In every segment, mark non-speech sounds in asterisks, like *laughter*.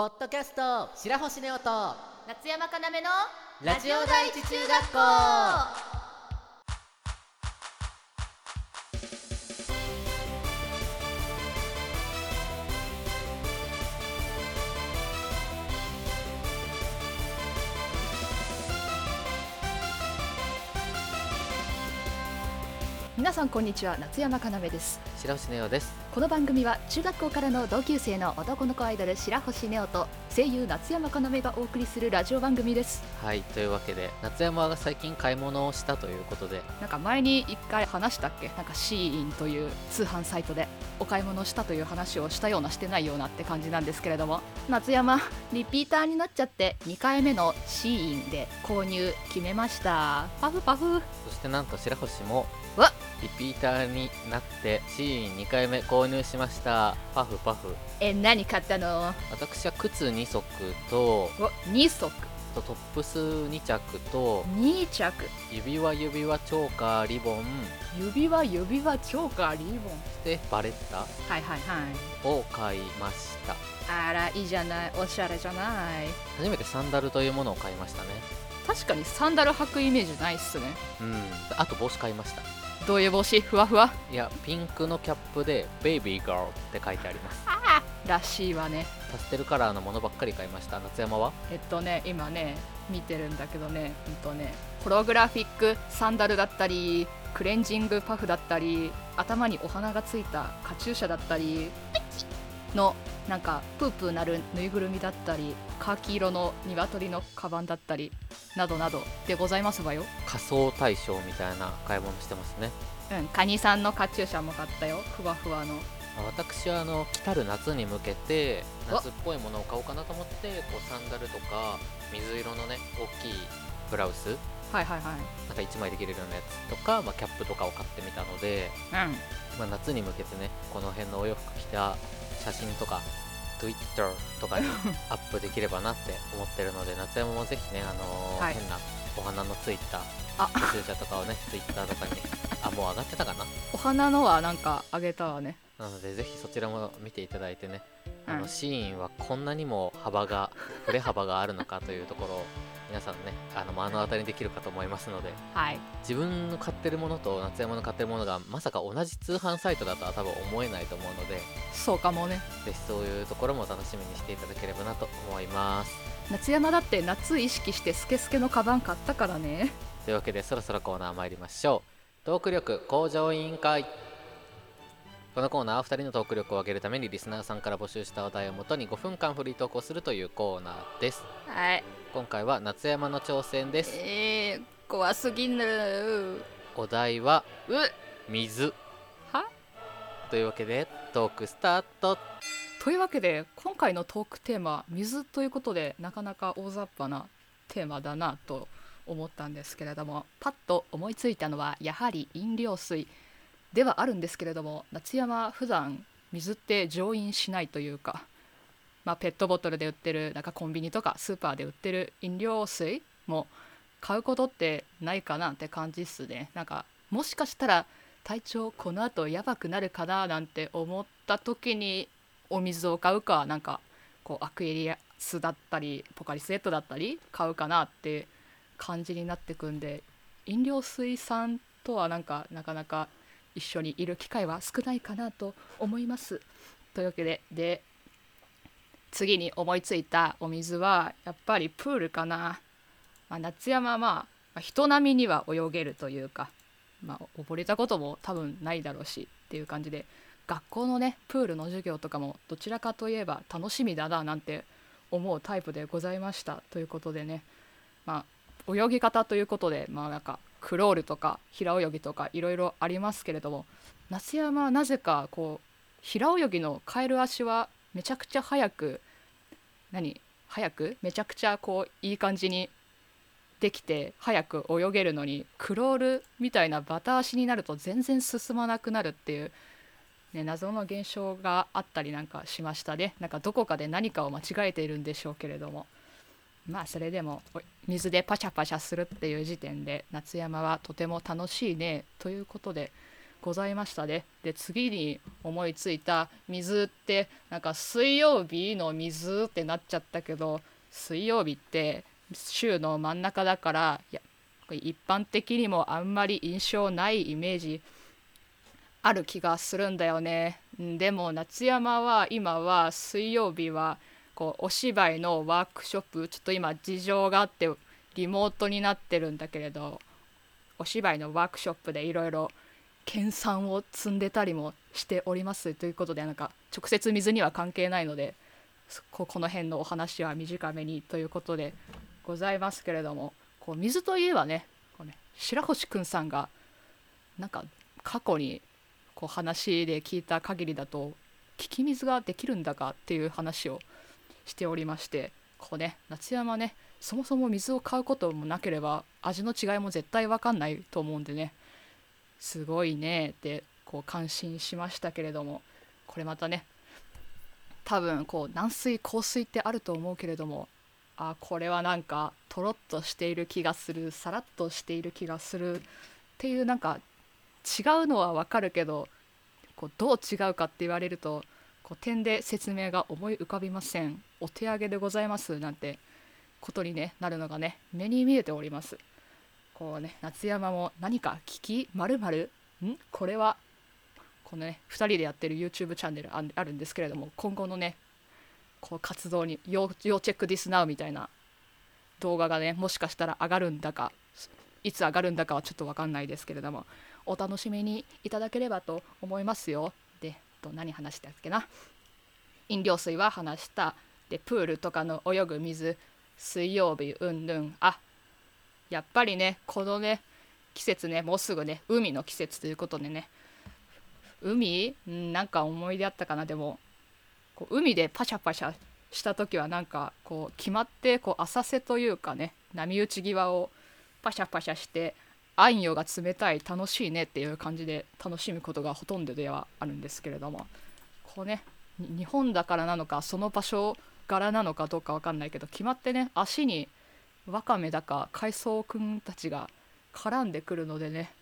ポッドキャスト白星ネオと夏山かなめのラジオ第一中学校。皆さんこんにちは夏山かなめです。白星ネオですこの番組は中学校からの同級生の男の子アイドル白星ネオと声優夏山かなめがお送りするラジオ番組です。はいというわけで夏山が最近買い物をしたということで。なんか前に一回話したっけ？なんかシーインという通販サイトでお買い物したという話をしたようなしてないようなって感じなんですけれども。夏山リピーターになっちゃって2回目のシーインで購入決めました。パフパフ。そしてなんと白星もわリピーターになってシーン2回目購入しました。パフパフ。え何買ったの？私は靴2足とお2足。とトップス2着と2着。指輪指輪チョーカーリボン。指輪指輪チョーカーリボン。そしてバレッタ？はいはいはい。を買いました。あらいいじゃない。おしゃれじゃない。初めてサンダルというものを買いましたね。確かにサンダル履くイメージないっすね。うん。あと帽子買いましたどういう帽子？ふわふわ？いやピンクのキャップで「ベイビーガール」って書いてあります。らしいわね。パステルカラーのものばっかり買いました。夏山は？えっとね今ね見てるんだけどねうんとねホログラフィックサンダルだったりクレンジングパフだったり頭にお花がついたカチューシャだったりのなんかプープーなるぬいぐるみだったりカーキ色の鶏のカバンだったりなどなどでございますわよ。仮装大賞みたいな買い物してますね。うんカニさんのカチューシャも買ったよ。ふわふわの。私はあの来たる夏に向けてお夏っぽいものを買おうかなと思ってこうサンダルとか水色のね大きいブラウス。はいはいはい。なんか1枚で着れるようなやつとか、まあ、キャップとかを買ってみたので、うん。まあ、夏に向けてねこの辺のお洋服着た写真とか Twitter とかに *laughs* アップできればなって思ってるので夏山もぜひね、あのーはい。変なお花のついたあ。注射とかをね *laughs* Twitter とかに。あもう上がってたかな？お花のはなんかあげたわね。なのでぜひそちらも見ていただいてねあのうん。シーンはこんなにも幅が振れ幅があるのかというところを皆さんねあの目の当たりにできるかと思いますのではい。自分の買ってるものと夏山の買ってるものがまさか同じ通販サイトだとは多分思えないと思うのでそうかもね。ぜひそういうところも楽しみにしていただければなと思います。夏山だって夏意識してスケスケのカバン買ったからね。というわけでそろそろコーナー参りましょう。トーク力向上委員会このコーナーは2人のトーク力を上げるためにリスナーさんから募集した話題をもとに5分間フリートークをするというコーナーです。はい。今回は夏山の挑戦です。えー、怖すぎるお題はう水。は？というわけでトークスタート。というわけで今回のトークテーマ水ということでなかなか大雑把なテーマだなと思ったんですけれどもパッと思いついたのはやはり飲料水ではあるんですけれども夏山普段水って乗飲しないというか、まあ、ペットボトルで売ってるなんかコンビニとかスーパーで売ってる飲料水も買うことってないかなって感じっすね。なんかもしかしたら体調この後やばくなるかななんて思った時にお水を買うかなんかこうアクエリアスだったりポカリスエットだったり買うかなって感じになってくんで飲料水さんとはなんかなかなか一緒にいる機会は少ないかなと思います。というわけでで次に思いついたお水はやっぱりプールかな。まあ、夏山はまあ人並みには泳げるというか、まあ、溺れたことも多分ないだろうしっていう感じで学校のねプールの授業とかもどちらかといえば楽しみだななんて思うタイプでございましたということでねまあ泳ぎ方ということでまあなんかクロールとか平泳ぎとかいろいろありますけれども夏山はなぜかこう平泳ぎのカエル足はめちゃくちゃ速く何？速く？めちゃくちゃこういい感じにできて早く泳げるのにクロールみたいなバタ足になると全然進まなくなるっていう、ね、謎の現象があったりなんかしましたね。なんかどこかで何かを間違えているんでしょうけれども。まあそれでも水でパシャパシャするっていう時点で夏山はとても楽しいねということでございましたね。で次に思いついた水ってなんか水曜日の水ってなっちゃったけど水曜日って週の真ん中だからいや一般的にもあんまり印象ないイメージある気がするんだよね。でも夏山は今は水曜日はこうお芝居のワークショップちょっと今事情があってリモートになってるんだけれどお芝居のワークショップでいろいろ研鑽を積んでたりもしておりますということでなんか直接水には関係ないのでここの辺のお話は短めにということでございますけれどもこう水といえばねこうね白星くんさんがなんか過去にこう話で聞いた限りだと効き水ができるんだかっていう話をしておりましてこうね夏山ねそもそも水を買うこともなければ味の違いも絶対分かんないと思うんでねすごいねってこう感心しましたけれどもこれまたね多分こう軟水硬水ってあると思うけれどもあこれはなんかとろっとしている気がするさらっとしている気がするっていうなんか違うのはわかるけどこうどう違うかって言われるとこう点で説明が思い浮かびません。お手上げでございますなんてことに、ね、なるのがね目に見えております。こうね夏山も何か聞きまるまるん？これはこのね2人でやってる YouTube チャンネルあるんですけれども今後のねこう活動に要要チェックディスナウみたいな動画がねもしかしたら上がるんだかいつ上がるんだかはちょっと分かんないですけれどもお楽しみにいただければと思いますよ。でと何話したっけな？飲料水は話した。でプールとかの泳ぐ水水曜日うんぬん。あやっぱりねこのね季節ねもうすぐね海の季節ということでね。海？んなんか思い出あったかなでも。こう海でパシャパシャした時はなんかこう決まってこう浅瀬というかね波打ち際をパシャパシャして暗夜が冷たい楽しいねっていう感じで楽しむことがほとんどではあるんですけれども。こうね日本だからなのかその場所柄なのかどうか分かんないけど決まってね足にワカメだか海藻くんたちが絡んでくるのでね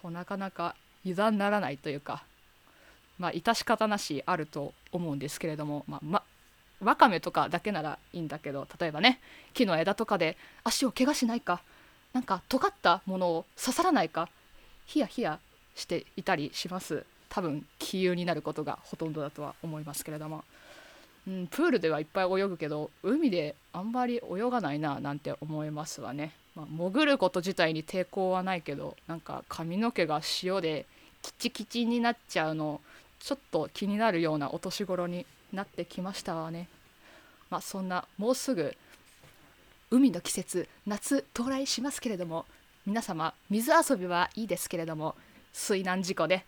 こうなかなか油断ならないというかまあ致し方なしあると思うんですけれどもまあまわかめとかだけならいいんだけど例えばね木の枝とかで足を怪我しないかなんか尖ったものを刺さらないかヒヤヒヤしていたりします。多分気流になることがほとんどだとは思いますけれども、うん、プールではいっぱい泳ぐけど海であんまり泳がないななんて思いますわね、まあ、潜ること自体に抵抗はないけどなんか髪の毛が塩でキチキチになっちゃうのちょっと気になるようなお年頃になってきましたわね。まあそんなもうすぐ海の季節夏到来しますけれども皆様水遊びはいいですけれども水難事故で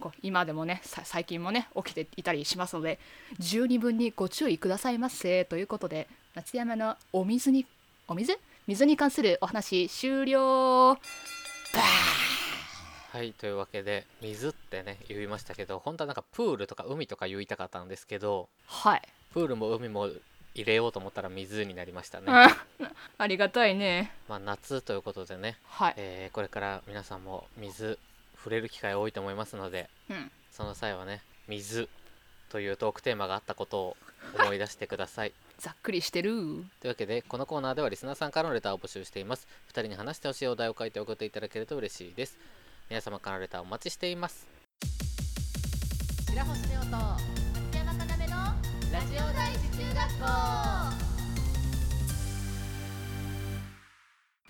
こう今でもね最近もね起きていたりしますので十二分にご注意くださいませ。ということで夏山のお水にお水？水に関するお話終了。バはいというわけで水ってね言いましたけど本当はなんかプールとか海とか言いたかったんですけどはい。プールも海も入れようと思ったら水になりましたね。*laughs* ありがたいね。まあ夏ということでね、はい。えーこれから皆さんも水触れる機会多いと思いますのでうん。その際はね水というトークテーマがあったことを思い出してください。ざっくりしてる。というわけでこのコーナーではリスナーさんからのレターを募集しています。2人に話してほしいお題を書いて送っていただけると嬉しいです。皆様からのレターお待ちしています。白星ネオと松山かなめのラジオ第一中学校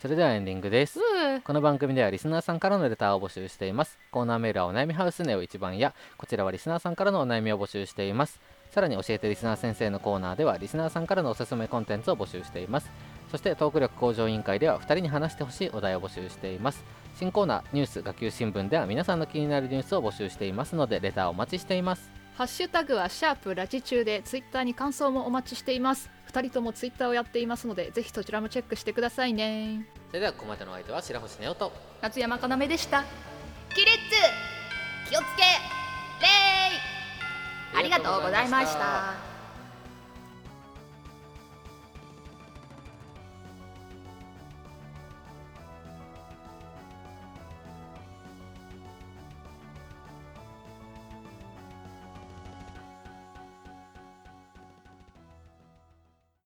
それではエンディングです。この番組ではリスナーさんからのレターを募集しています。コーナーメールはお悩みハウスネオ一番やこちらはリスナーさんからのお悩みを募集しています。さらに教えてリスナー先生のコーナーではリスナーさんからのおすすめコンテンツを募集しています。そしてトーク力向上委員会では2人に話してほしいお題を募集しています。新コーナーニュース学級新聞では皆さんの気になるニュースを募集していますのでレターをお待ちしています。ハッシュタグはシャープラジ中でツイッターに感想もお待ちしています。2人ともツイッターをやっていますのでぜひそちらもチェックしてくださいね。それではここまでのお相手は白星ネオと。夏山かなめでした。起立気をつけ。礼ありがとうございました